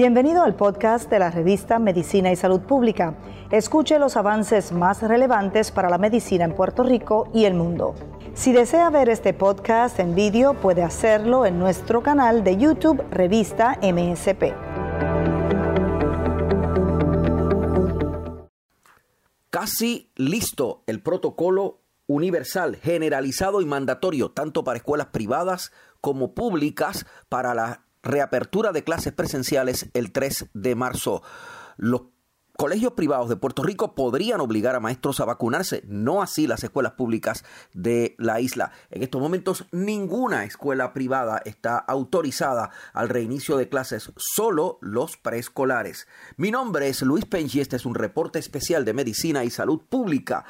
Bienvenido al podcast de la revista Medicina y Salud Pública. Escuche los avances más relevantes para la medicina en Puerto Rico y el mundo. Si desea ver este podcast en vídeo, puede hacerlo en nuestro canal de YouTube Revista MSP. Casi listo el protocolo universal, generalizado y mandatorio tanto para escuelas privadas como públicas para la reapertura de clases presenciales el 3 de marzo. Los colegios privados de Puerto Rico podrían obligar a maestros a vacunarse, no así las escuelas públicas de la isla. En estos momentos ninguna escuela privada está autorizada al reinicio de clases, solo los preescolares. Mi nombre es Luis Penchi, este es un reporte especial de medicina y salud pública.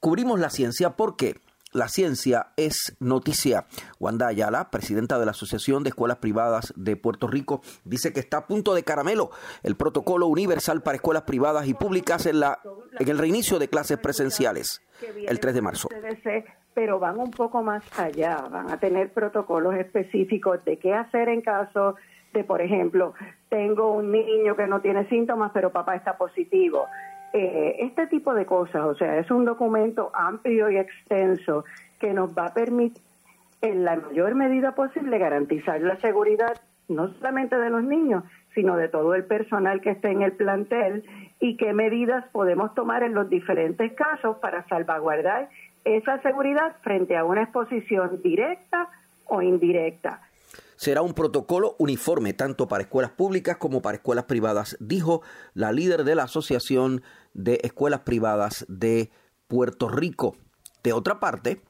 Cubrimos la ciencia porque la ciencia es noticia. Wanda Ayala, presidenta de la Asociación de Escuelas Privadas de Puerto Rico, dice que está a punto de caramelo el protocolo universal para escuelas privadas y públicas en, la, en el reinicio de clases presenciales el 3 de marzo. Pero van un poco más allá, van a tener protocolos específicos de qué hacer en caso de, por ejemplo, tengo un niño que no tiene síntomas, pero papá está positivo eh, este tipo de cosas, o sea, es un documento amplio y extenso que nos va a permitir, en la mayor medida posible, garantizar la seguridad no solamente de los niños, sino de todo el personal que esté en el plantel y qué medidas podemos tomar en los diferentes casos para salvaguardar esa seguridad frente a una exposición directa o indirecta será un protocolo uniforme tanto para escuelas públicas como para escuelas privadas, dijo la líder de la Asociación de Escuelas Privadas de Puerto Rico. De otra parte,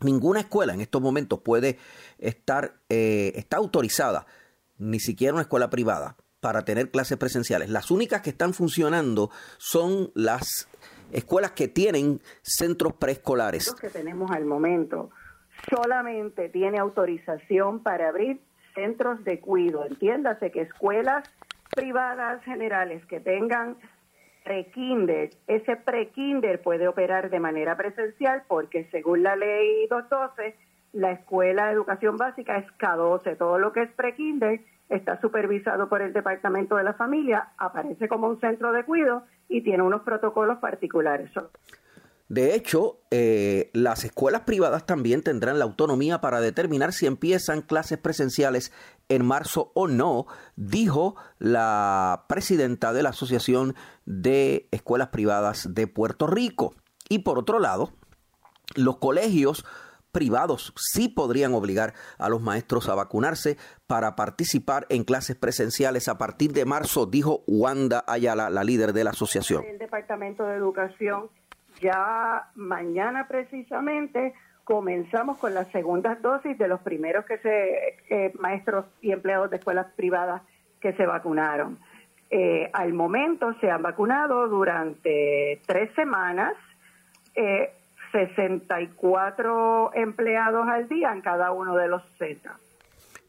ninguna escuela en estos momentos puede estar eh, está autorizada, ni siquiera una escuela privada, para tener clases presenciales. Las únicas que están funcionando son las escuelas que tienen centros preescolares. Los que tenemos al momento solamente tiene autorización para abrir centros de cuido. Entiéndase que escuelas privadas generales que tengan pre-kinder, ese pre-kinder puede operar de manera presencial porque según la ley 212, la escuela de educación básica es K12. Todo lo que es pre-kinder está supervisado por el Departamento de la Familia, aparece como un centro de cuido y tiene unos protocolos particulares. De hecho, eh, las escuelas privadas también tendrán la autonomía para determinar si empiezan clases presenciales en marzo o no, dijo la presidenta de la Asociación de Escuelas Privadas de Puerto Rico. Y por otro lado, los colegios privados sí podrían obligar a los maestros a vacunarse para participar en clases presenciales a partir de marzo, dijo Wanda Ayala, la líder de la asociación. El Departamento de Educación ya mañana precisamente comenzamos con las segundas dosis de los primeros que se maestros y empleados de escuelas privadas que se vacunaron. Eh, al momento se han vacunado durante tres semanas eh, 64 empleados al día en cada uno de los centros.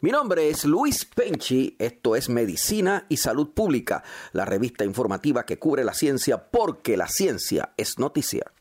Mi nombre es Luis Penchi, esto es Medicina y Salud Pública, la revista informativa que cubre la ciencia porque la ciencia es noticia.